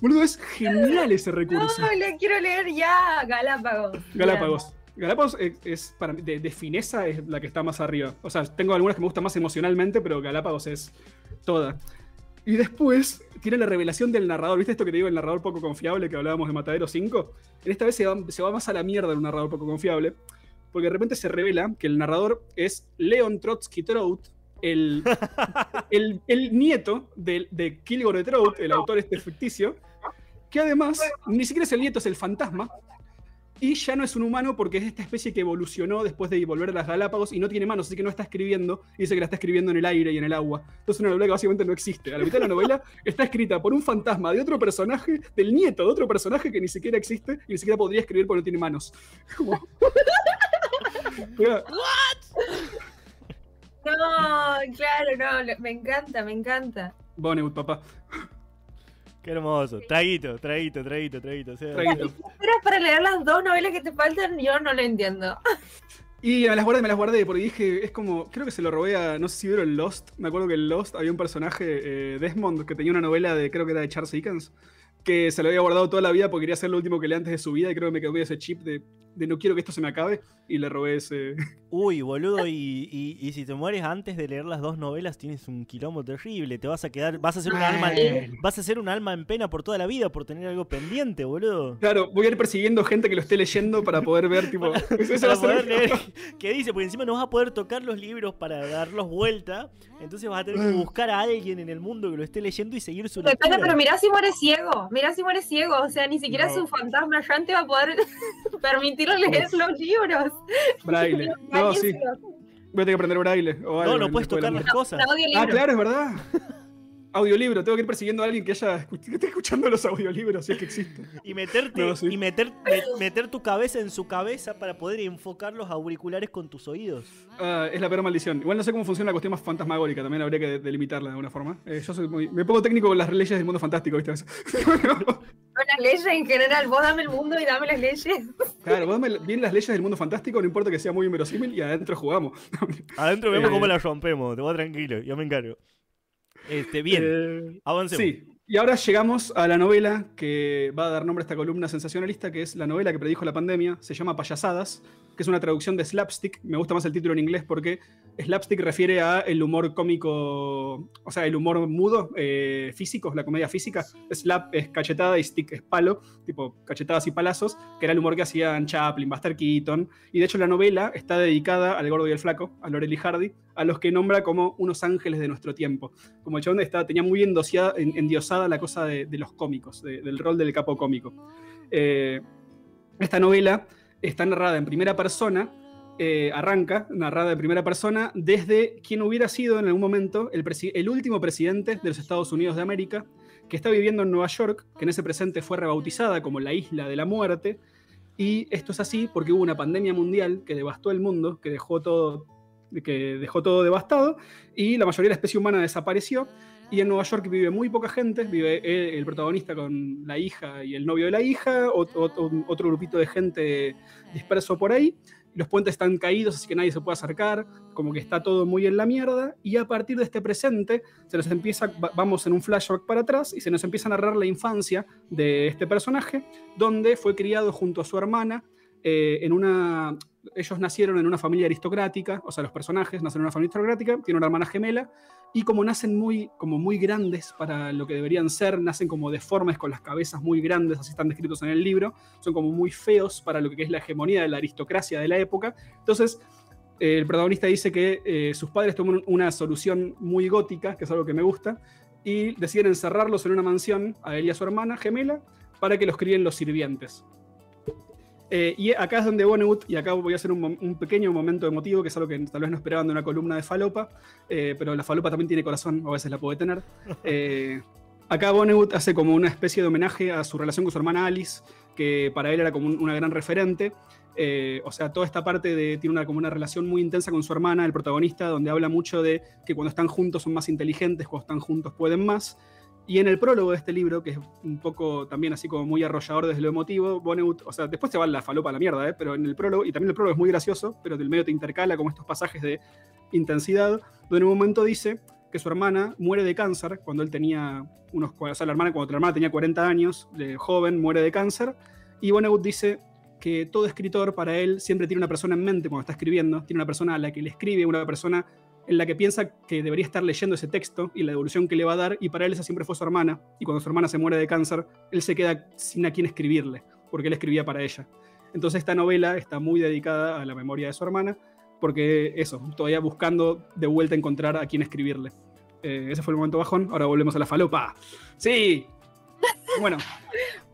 boludo, es genial ese recurso. No, le quiero leer ya, Galápagos. Galápagos. Galápagos es, para de, fineza es la que está más arriba. O sea, tengo algunas que me gustan más emocionalmente, pero Galápagos es toda. Y después tiene la revelación del narrador. ¿Viste esto que te digo, el narrador poco confiable que hablábamos de Matadero 5? En esta vez se va, más a la mierda de un narrador poco confiable, porque de repente se revela que el narrador es Leon Trotsky Trout, el, *laughs* el, nieto de, de Kilgore Trout, el autor este ficticio, que además ni siquiera es el nieto, es el fantasma, y ya no es un humano porque es esta especie que evolucionó después de volver a las Galápagos y no tiene manos, así que no está escribiendo. Y dice que la está escribiendo en el aire y en el agua. Entonces una novela que básicamente no existe. A la mitad de la novela está escrita por un fantasma de otro personaje, del nieto de otro personaje que ni siquiera existe y ni siquiera podría escribir porque no tiene manos. *laughs* No, claro, no, me encanta, me encanta. Bonnewood, papá. Qué hermoso. Traguito, traguito, traguito, traguito. traguito. ¿Esperas para leer las dos novelas que te faltan? Yo no lo entiendo. Y me las guardé, me las guardé, porque dije, es como, creo que se lo robé a, no sé si vieron Lost, me acuerdo que en Lost había un personaje, eh, Desmond, que tenía una novela de, creo que era de Charles Dickens, que se lo había guardado toda la vida porque quería ser lo último que leía antes de su vida y creo que me quedó ese chip de, de no quiero que esto se me acabe y le robé ese... *laughs* Uy, boludo, y, y, si te mueres antes de leer las dos novelas tienes un quilombo terrible, te vas a quedar, vas a ser un alma, vas a ser un alma en pena por toda la vida por tener algo pendiente, boludo. Claro, voy a ir persiguiendo gente que lo esté leyendo para poder ver, tipo, *laughs* para *laughs* poder leer qué dice, porque encima no vas a poder tocar los libros para darlos vuelta, entonces vas a tener que mm. buscar a alguien en el mundo que lo esté leyendo y seguir su Depende, pero mirá si muere ciego Mira si muere ciego, o sea, ni siquiera su fantasma errante va a poder permitirle leer los libros. Braille. *laughs* No, sí. Voy a tener que aprender braille. O no, no puedes tocar las cosas. ah, claro, es verdad. audiolibro, tengo que ir persiguiendo a alguien que haya que esté escuchando los audiolibros, si es que existe. Y meterte y meter, meter tu cabeza en su cabeza para poder enfocar los auriculares con tus oídos. Ah, es la peor maldición. Igual no sé cómo funciona la cuestión más fantasmagórica, también habría que delimitarla de alguna forma. Eh, yo soy muy, me pongo técnico con las leyes del mundo fantástico, ¿viste? *laughs* Las leyes en general. Vos dame el mundo y dame las leyes. Claro, vos dame bien las leyes del mundo fantástico, no importa que sea muy inverosímil, y adentro jugamos. *laughs* Adentro vemos cómo la rompemos, te voy tranquilo, yo me encargo. Este, bien, eh, avancemos. Sí, y ahora llegamos a la novela que va a dar nombre a esta columna sensacionalista, que es la novela que predijo la pandemia, se llama Payasadas, que es una traducción de slapstick. Me gusta más el título en inglés porque slapstick refiere a el humor cómico, o sea, el humor mudo, eh, físico, la comedia física. Slap es cachetada y stick es palo, tipo cachetadas y palazos, que era el humor que hacían Chaplin, Buster Keaton. Y de hecho la novela está dedicada al gordo y el flaco, a y Hardy, a los que nombra como unos ángeles de nuestro tiempo. Como el chabón está, tenía muy endiosada la cosa de, los cómicos, del rol del capo cómico. Eh, esta novela está narrada en primera persona, eh, arranca narrada en primera persona desde quien hubiera sido en algún momento el, último presidente de los Estados Unidos de América, que está viviendo en Nueva York, que en ese presente fue rebautizada como la isla de la muerte. Y esto es así porque hubo una pandemia mundial que devastó el mundo, que dejó todo, que dejó todo devastado, y la mayoría de la especie humana desapareció. Y en Nueva York vive muy poca gente, vive el protagonista con la hija y el novio de la hija, otro, otro grupito de gente disperso por ahí. Los puentes están caídos, así que nadie se puede acercar, como que está todo muy en la mierda. Y a partir de este presente, se nos empieza, vamos en un flashback para atrás y se nos empieza a narrar la infancia de este personaje, donde fue criado junto a su hermana eh, en una ellos nacieron en una familia aristocrática, o sea, los personajes nacen en una familia aristocrática, tienen una hermana gemela, y como nacen muy, como muy grandes para lo que deberían ser, nacen como deformes con las cabezas muy grandes, así están descritos en el libro, son como muy feos para lo que es la hegemonía de la aristocracia de la época. Entonces, el protagonista dice que eh, sus padres toman una solución muy gótica, que es algo que me gusta, y deciden encerrarlos en una mansión, a él y a su hermana gemela, para que los críen los sirvientes. Eh, y acá es donde Vonnegut, y acá voy a hacer un, pequeño momento emotivo, que es algo que tal vez no esperaban de una columna de falopa, eh, pero la falopa también tiene corazón, o a veces la puede tener. *laughs* Eh, acá Vonnegut hace como una especie de homenaje a su relación con su hermana Alice, que para él era como una gran referente. o sea, toda esta parte de, tiene una, como una relación muy intensa con su hermana, el protagonista, donde habla mucho de que cuando están juntos son más inteligentes, cuando están juntos pueden más. Y en el prólogo de este libro, que es un poco también así como muy arrollador desde lo emotivo, Bonneut, o sea, después se va la falopa a la mierda, ¿eh? pero en el prólogo, y también el prólogo es muy gracioso, pero del medio te intercala como estos pasajes de intensidad, donde en un momento dice que su hermana muere de cáncer cuando él tenía unos, o sea, la hermana cuando la hermana tenía 40 años, de joven, muere de cáncer, y Vonnegut dice que todo escritor para él siempre tiene una persona en mente cuando está escribiendo, tiene una persona a la que le escribe, una persona en la que piensa que debería estar leyendo ese texto y la devolución que le va a dar, y para él esa siempre fue su hermana, y cuando su hermana se muere de cáncer, él se queda sin a quién escribirle, porque él escribía para ella. Entonces esta novela está muy dedicada a la memoria de su hermana, porque eso, todavía buscando de vuelta encontrar a quién escribirle. Eh, ese fue el momento bajón, ahora volvemos a la falopa. ¡Sí! Bueno.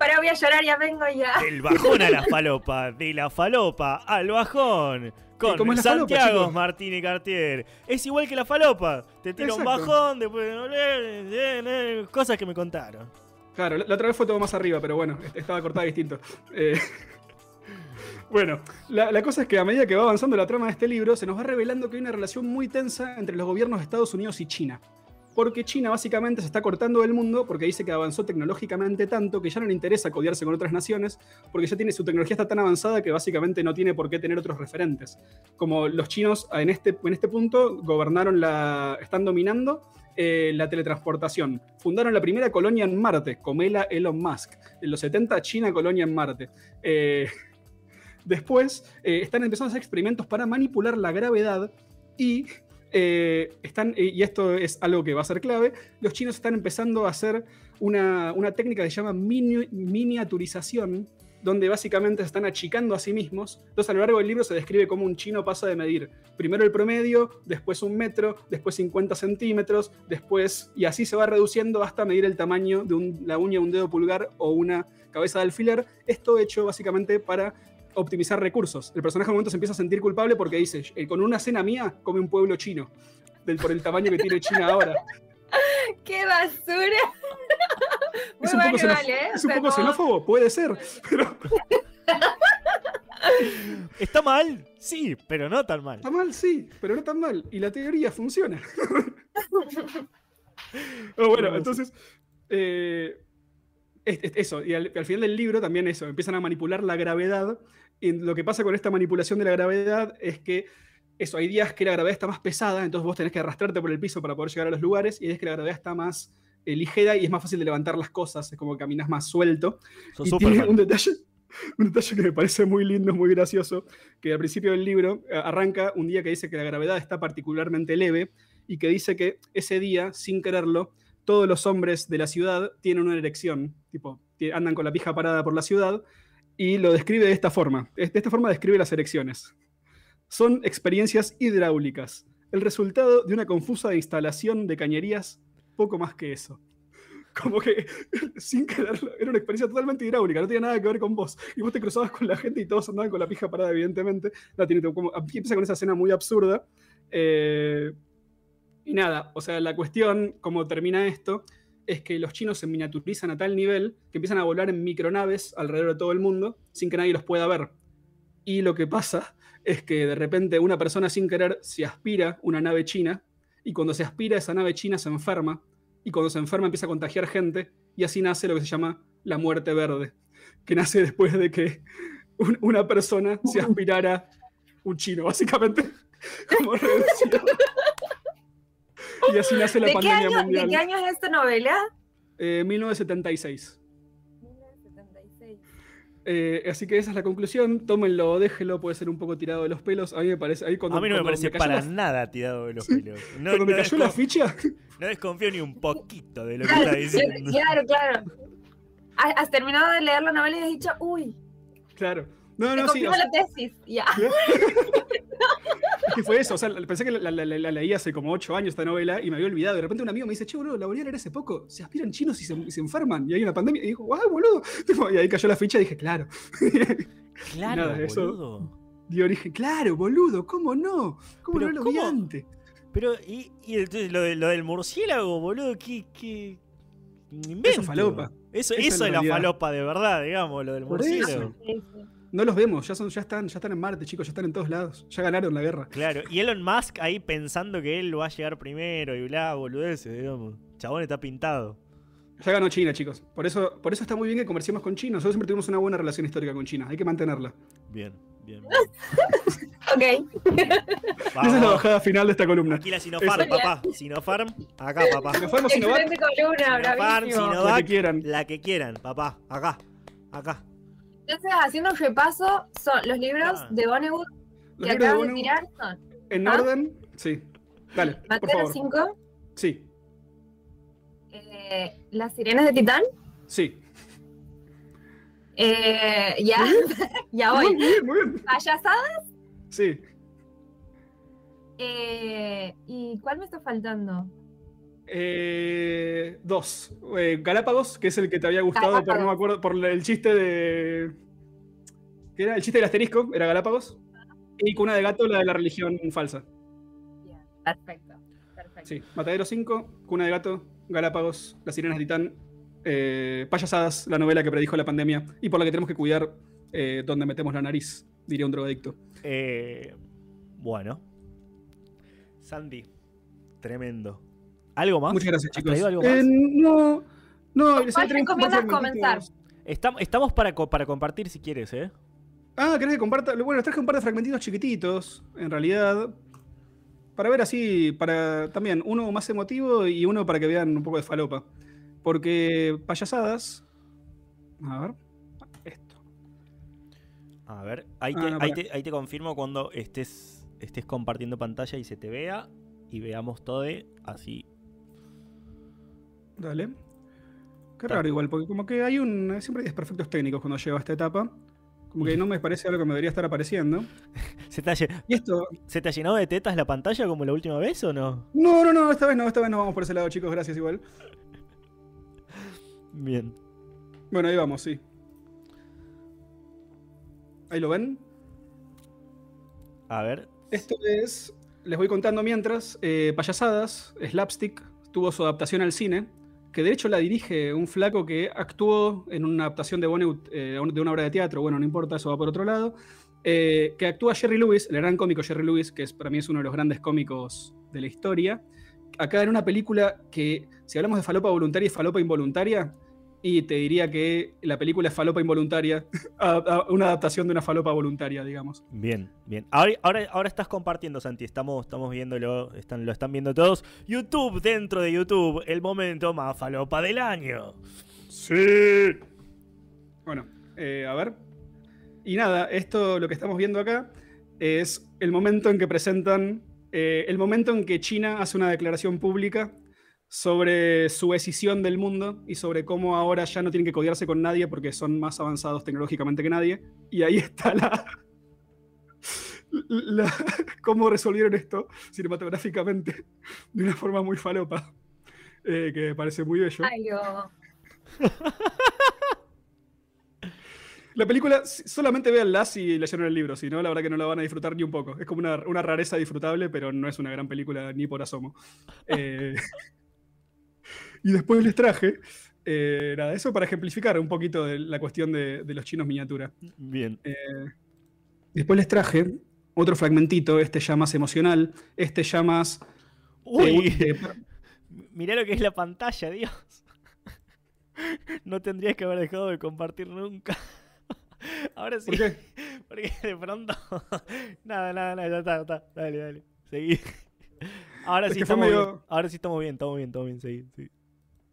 Pero voy a llorar, ya vengo ya. El bajón a la falopa, de la falopa al bajón con Santiago Martín y Cartier. Es igual que la falopa. Te tira un bajón, después cosas que me contaron. Claro, la, otra vez fue todo más arriba, pero bueno, estaba cortada distinto. Eh, bueno, la, la, cosa es que a medida que va avanzando la trama de este libro, se nos va revelando que hay una relación muy tensa entre los gobiernos de Estados Unidos y China porque China básicamente se está cortando del mundo porque dice que avanzó tecnológicamente tanto que ya no le interesa codiarse con otras naciones, porque ya tiene su tecnología está tan avanzada que básicamente no tiene por qué tener otros referentes. Como los chinos en este, en este punto gobernaron la, están dominando eh, la teletransportación. Fundaron la primera colonia en Marte, Comela Elon Musk. En los 70 China colonia en Marte. Eh, *laughs* después eh, están empezando a hacer experimentos para manipular la gravedad y eh, están, eh, y esto es algo que va a ser clave, los chinos están empezando a hacer una, técnica que se llama miniaturización, donde básicamente se están achicando a sí mismos. Entonces a lo largo del libro se describe cómo un chino pasa de medir primero el promedio, después un metro, después 50 centímetros, después, y así se va reduciendo hasta medir el tamaño de la uña de un dedo pulgar o una cabeza de alfiler. Esto hecho básicamente para optimizar recursos. El personaje en un momento se empieza a sentir culpable porque dice, eh, con una cena mía come un pueblo chino, del, por el tamaño que tiene China ahora. *laughs* ¡Qué basura! *laughs* es un, poco, ¿eh? es un poco xenófobo, puede ser, *laughs* pero... ¿Está mal? Sí, pero no tan mal. Está mal, sí, pero no tan mal. Y la teoría funciona. bueno, entonces... Eh, eso, y al, final del libro también eso, empiezan a manipular la gravedad. Y lo que pasa con esta manipulación de la gravedad es que eso, hay días que la gravedad está más pesada, entonces vos tenés que arrastrarte por el piso para poder llegar a los lugares, y hay días que la gravedad está más eh, ligera y es más fácil de levantar las cosas, es como que caminas más suelto. y tiene un detalle, *laughs* un detalle que me parece muy lindo, muy gracioso, que al principio del libro eh, arranca un día que dice que la gravedad está particularmente leve y que dice que ese día, sin quererlo, todos los hombres de la ciudad tienen una erección, tipo, andan con la pija parada por la ciudad, y lo describe de esta forma. De esta forma describe las erecciones. Son experiencias hidráulicas, el resultado de una confusa instalación de cañerías, poco más que eso. *laughs* Como que, *laughs* sin quererlo, era una experiencia totalmente hidráulica, no tenía nada que ver con vos. Y vos te cruzabas con la gente y todos andaban con la pija parada, evidentemente. La tiene, como, empieza con esa escena muy absurda. Eh, y nada, o sea, la cuestión, como termina esto, es que los chinos se miniaturizan a tal nivel que empiezan a volar en micronaves alrededor de todo el mundo sin que nadie los pueda ver. Y lo que pasa *laughs* es que de repente una persona sin querer se aspira una nave china y cuando se aspira esa nave china se enferma y cuando se enferma empieza a contagiar gente y así nace lo que se llama la muerte verde, que nace después de que una persona se *laughs* aspirara un chino, básicamente, *laughs* como y así nace la pandemia mundial. ¿De qué año es esta novela? 1976. Eh, eh, así que esa es la conclusión. Tómenlo, déjelo, puede ser un poco tirado de los pelos. A mí me parece. Ahí cuando, a mí no me parece para nada tirado de los pelos. No, cuando me cayó la ficha. No desconfío ni un poquito de lo que está diciendo. Claro, claro. Has terminado de leer la novela y has dicho, uy. Claro. No, no, sí. la tesis, ya. *laughs* *laughs* ¿Qué fue eso? O sea, pensé que la, leí hace como ocho años esta novela y me había olvidado. De repente un amigo me dice, che, boludo, la volví a leer hace poco. Se aspiran chinos y se, enferman. Y hay una pandemia. Y dijo, guau, boludo. *laughs* Y ahí cayó la ficha y dije, claro. *laughs* Claro, Nada, eso dio origen. Claro, boludo, ¿cómo no? ¿Cómo no lo vi antes? Pero, y, y entonces lo, de, lo, del murciélago, boludo, ¿qué, qué, invento? Eso falopa. Eso, eso, es la, falopa de verdad, digamos, lo del murciélago. No los vemos, ya, son, ya, están, ya están en Marte, chicos, ya están en todos lados. Ya ganaron la guerra. Claro, y Elon Musk ahí pensando que él va a llegar primero y bla, boludeces, digamos. Chabón está pintado. Ya ganó China, chicos. Por eso, por eso está muy bien que comerciemos con China. Nosotros siempre tuvimos una buena relación histórica con China. Hay que mantenerla. Bien, bien. *laughs* ok. Esa es la bajada final de esta columna. Aquí la Sinopharm, papá. Sinopharm, acá, papá. Sinopharm o Sinovac. Sinopharm, Sinovac, la que quieran. La que quieran, papá. Acá, acá. Entonces, haciendo un repaso, son los libros ah. de Vonnegut que acabas de, tirar son. ¿En ¿Ah? orden? Sí. Dale. Mateo 5. Sí. Eh, ¿Las sirenas de Titán? Sí. Eh, ya, *laughs* ya voy. Muy bien, muy bien. ¿Payasadas? Sí. Eh, ¿Y cuál me está faltando? Eh, dos. Eh, Galápagos, que es el que te había gustado por no me acuerdo, por el chiste de. ¿Qué era? El chiste del asterisco, era Galápagos. Y Cuna de Gato, la de la religión falsa. perfecto. perfecto. Sí, Matadero 5, Cuna de Gato, Galápagos, Las Sirenas de Titán, eh, Payasadas, la novela que predijo la pandemia y por la que tenemos que cuidar eh, donde metemos la nariz, diría un drogadicto. bueno. Sandy, tremendo. ¿Algo más? Muchas gracias, chicos. Eh, no, no. ¿Cuál recomiendas comenzar? Estamos para, para compartir si quieres, ¿eh? Ah, ¿querés que comparta? Bueno, les traje un par de fragmentitos chiquititos, en realidad. Para ver así, para también uno más emotivo y uno para que vean un poco de falopa. Porque payasadas. A ver. Esto. A ver, ahí ah, te, ahí ahí te confirmo cuando estés, estés compartiendo pantalla y se te vea y veamos todo así Dale. Qué raro igual, porque como que hay un... Siempre hay desperfectos técnicos cuando llego a esta etapa. Como que no me parece algo que me debería estar apareciendo. *laughs* ¿Se te, ha, ¿Y esto? ¿Se te ha llenado de tetas la pantalla como la última vez o no? No, no, no, esta vez no, esta vez no vamos por ese lado, chicos, gracias igual. *laughs* Bien. Bueno, ahí vamos, sí. ¿Ahí lo ven? A ver. Esto es, les voy contando mientras, eh, payasadas, slapstick, tuvo su adaptación al cine que de hecho la dirige un flaco que actuó en una adaptación de eh, una obra de teatro, bueno, no importa, eso va por otro lado, eh, que actúa Jerry Lewis, el gran cómico Jerry Lewis, que para mí es uno de los grandes cómicos de la historia. Acá en una película que, si hablamos de falopa voluntaria y falopa involuntaria, y te diría que la película es falopa involuntaria, *laughs* una adaptación de una falopa voluntaria, digamos. Bien, bien. Ahora, ahora, estás compartiendo, Santi, estamos, estamos viéndolo, están, lo están viendo todos. YouTube, dentro de YouTube, el momento más falopa del año. Sí. Bueno, eh, a ver. Y nada, esto lo que estamos viendo acá es el momento en que presentan, eh, el momento en que China hace una declaración pública sobre su escisión del mundo y sobre cómo ahora ya no tienen que codiarse con nadie porque son más avanzados tecnológicamente que nadie. Y ahí *laughs* está la... cómo resolvieron esto cinematográficamente de una forma muy falopa, eh, que me parece muy bello. Ay, La película, solamente veanla si leyeron el libro, si no, la verdad que no la van a disfrutar ni un poco. Es como una, rareza disfrutable, pero no es una gran película ni por asomo. Eh, *laughs* y después les traje, eh, nada, eso para ejemplificar un poquito de la cuestión de, los chinos miniatura. Bien. Eh, después les traje otro fragmentito, este ya más emocional, este ya más... Uy, *laughs* mirá lo que es la pantalla, Dios. *laughs* No tendrías que haber dejado de compartir nunca. *laughs* Ahora sí. ¿Por qué? Porque de pronto. nada, nada, nada, ya está, ya está. Dale, dale. Seguí. Ahora sí, estamos bien. Ahora sí estamos bien, estamos bien, estamos bien, seguí. Sí.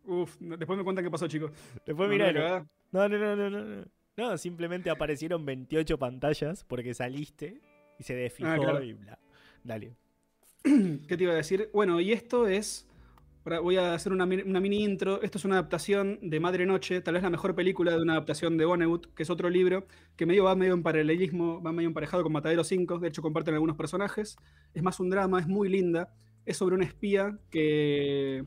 Uf, después me cuentan qué pasó, chicos. Después mirá. No, no, no, no, no. No, simplemente aparecieron 28 pantallas porque saliste y se desfijó ah, y bla. Dale. *clears throat* ¿Qué te iba a decir? Bueno, y esto es. Voy a hacer una, mini intro. Esto es una adaptación de Madre Noche, tal vez la mejor película de una adaptación de Vonnegut, que es otro libro que medio va medio en paralelismo, va medio emparejado con Matadero 5. De hecho, comparten algunos personajes. Es más un drama, es muy linda. Es sobre una espía que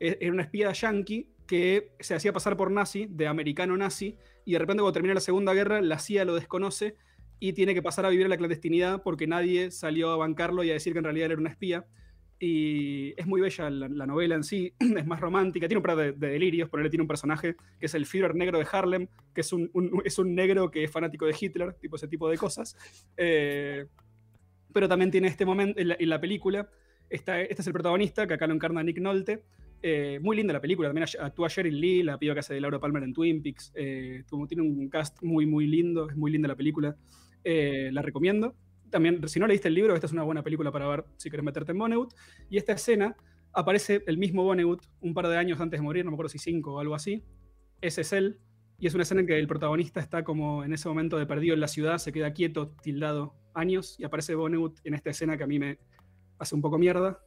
era una espía yankee que se hacía pasar por nazi, de americano nazi, y de repente cuando termina la Segunda Guerra, la CIA lo desconoce y tiene que pasar a vivir en la clandestinidad porque nadie salió a bancarlo y a decir que en realidad era una espía. Y es muy bella la, novela en sí, *clears throat* es más romántica, tiene un par de, delirios, por tiene un personaje que es el Führer negro de Harlem, que es un, es un negro que es fanático de Hitler, tipo ese tipo de cosas. Eh, pero también tiene este momento, en la, película, este es el protagonista, que acá lo encarna Nick Nolte, eh, muy linda la película, también actúa Sheryl Lee, la piba que hace de Laura Palmer en Twin Peaks. Eh, tiene un cast muy, muy lindo, es muy linda la película. Eh, la recomiendo. También, si no leíste el libro, esta es una buena película para ver si quieres meterte en Vonnegut. Y esta escena aparece el mismo Vonnegut un par de años antes de morir, no me acuerdo si cinco o algo así. Ese es él. Y es una escena en que el protagonista está como en ese momento de perdido en la ciudad, se queda quieto, tildado años, y aparece Vonnegut en esta escena que a mí me hace un poco mierda,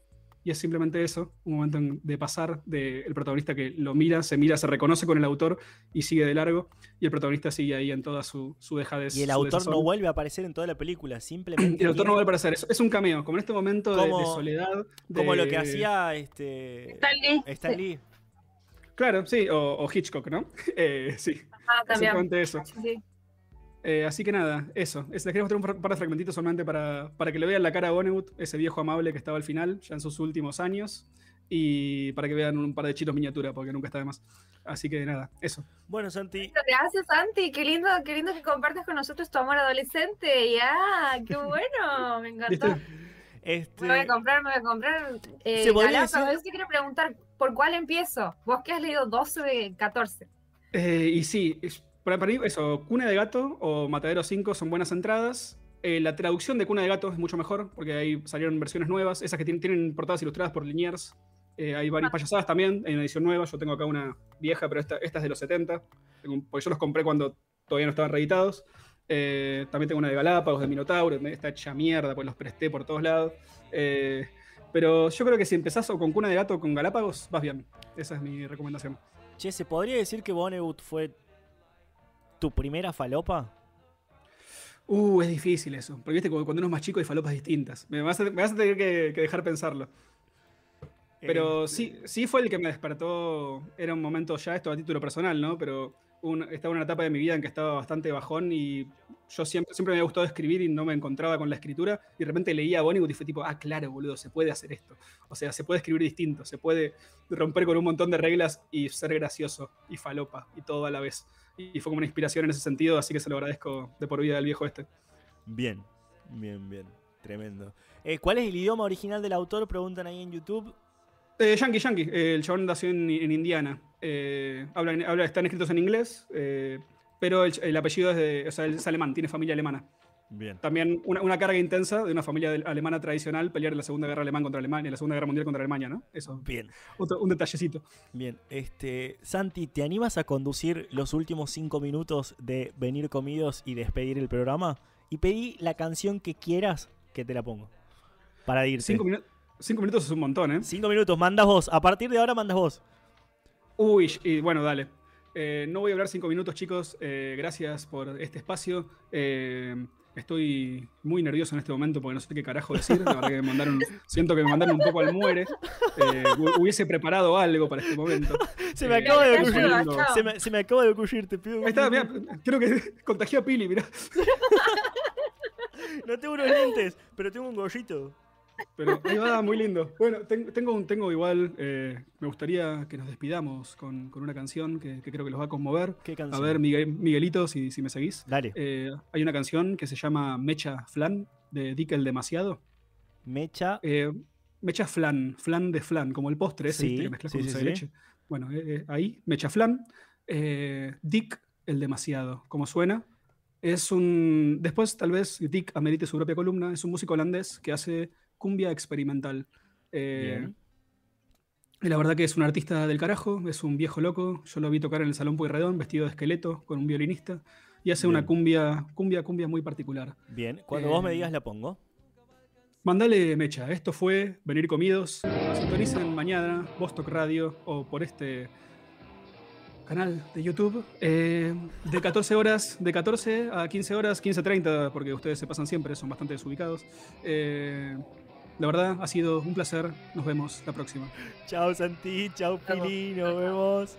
y es simplemente eso, un momento de pasar del protagonista que lo mira, se mira, se reconoce con el autor y sigue de largo, y el protagonista sigue ahí en toda su, su dejadez. Y el autor no vuelve a aparecer en toda la película, simplemente. el autor no vuelve a aparecer, es, un cameo, como en este momento de, soledad. Como lo que hacía este, Stan Lee. Claro, sí, o, Hitchcock, ¿no? *laughs* Eh, sí. Ah, también. eso. Sí. Eh, así que nada, eso. les quería mostrar un par de fragmentitos solamente para, para que le vean la cara a Vonnegut, ese viejo amable que estaba al final, ya en sus últimos años. Y para que vean un par de chitos miniatura, porque nunca está de más. Así que nada, eso. Bueno, Santi. Gracias, Santi. Qué lindo, qué lindo que compartes con nosotros tu amor adolescente. Ya, qué bueno. Me encantó. Este... Me voy a comprar, me voy a comprar. Eh, ¿Se Galápagos. Yo quiero preguntar, ¿por cuál empiezo? Vos que has leído 12 de 14. Eh, y sí, para, mí, eso, Cuna de Gato o Matadero 5 son buenas entradas. Eh, la traducción de Cuna de Gato es mucho mejor, porque ahí salieron versiones nuevas, esas que tienen, portadas ilustradas por Liniers. Eh, hay varias ah. payasadas también, en edición nueva. Yo tengo acá una vieja, pero esta, esta es de los 70, porque yo los compré cuando todavía no estaban reeditados. Eh, también tengo una de Galápagos, de Minotauro, está hecha mierda, pues los presté por todos lados. pero yo creo que si empezás o con Cuna de Gato o con Galápagos, vas bien. Esa es mi recomendación. Che, ¿se podría decir que Vonnegut fue tu primera falopa? Uh, es difícil eso. Porque viste, cuando uno es más chico hay falopas distintas. Me vas a, tener que, dejar pensarlo. Pero eh, sí, sí fue el que me despertó. Era un momento ya, esto a título personal, ¿no? Pero estaba en una etapa de mi vida en que estaba bastante bajón y yo siempre, siempre me había gustado escribir y no me encontraba con la escritura. Y de repente leía a Vonnegut y fue tipo, ah, claro, boludo, se puede hacer esto. O sea, se puede escribir distinto, se puede romper con un montón de reglas y ser gracioso y falopa y todo a la vez y fue como una inspiración en ese sentido, así que se lo agradezco de por vida del viejo este. Bien, bien, bien, tremendo. Eh, ¿Cuál es el idioma original del autor? Preguntan ahí en YouTube. Eh, yankee, Yankee, el chabón nació en, Indiana. Eh, habla, están escritos en inglés, eh, pero el, apellido es, de, o sea, es alemán, tiene familia alemana. Bien. También una, carga intensa de una familia alemana tradicional pelear en la Segunda Guerra Alemana contra Alemania, en la Segunda Guerra Mundial contra Alemania, ¿no? Eso. Bien. un detallecito. Bien. Este, Santi, ¿te animas a conducir los últimos cinco minutos de venir comidos y despedir el programa? Y pedí la canción que quieras que te la pongo. Para irte. Cinco, cinco minutos es un montón, ¿eh? Cinco minutos, mandas vos. A partir de ahora mandas vos. Uy, y bueno, dale. Eh, no voy a hablar cinco minutos, chicos. Eh, gracias por este espacio. Eh, Estoy muy nervioso en este momento porque no sé qué carajo decir. La verdad que me mandaron, siento que me mandaron un poco al muere. Eh, hubiese preparado algo para este momento. Se me acaba de ocurrir. Se me, se me, acaba de ocurrir, te pido. Ahí está, mira, creo que *laughs* contagió a Pili, mira. *laughs* No tengo unos lentes, pero tengo un gorrito. Pero ahí va, muy lindo. Bueno, tengo, tengo igual, eh, me gustaría que nos despidamos con, una canción que, creo que los va a conmover. ¿Qué canción? A ver, Miguelito, si, si, me seguís. Dale. Eh, hay una canción que se llama Mecha Flan, de Dick el Demasiado. Mecha. Eh, Mecha Flan, flan de flan, como el postre ese sí, que con de leche. Bueno, ahí, Mecha Flan. Dick el Demasiado, como suena. Es un. Después, tal vez Dick amerite su propia columna. Es un músico holandés que hace cumbia experimental. Eh, y la verdad que es un artista del carajo, es un viejo loco. Yo lo vi tocar en el Salón Pueyrredón, vestido de esqueleto, con un violinista. Y hace una cumbia, cumbia, cumbia muy particular. Bien, cuando vos me eh, digas la pongo. Mandale mecha, esto fue Venir Comidos. Sintonicen mañana, Vostok Radio o por este canal de YouTube. Eh, de 14 horas, de 14 a 15 horas, 15.30, porque ustedes se pasan siempre, son bastante desubicados. Eh, la verdad, ha sido un placer. Nos vemos la próxima. Chao, Santi. Chao, Pili. Nos vemos.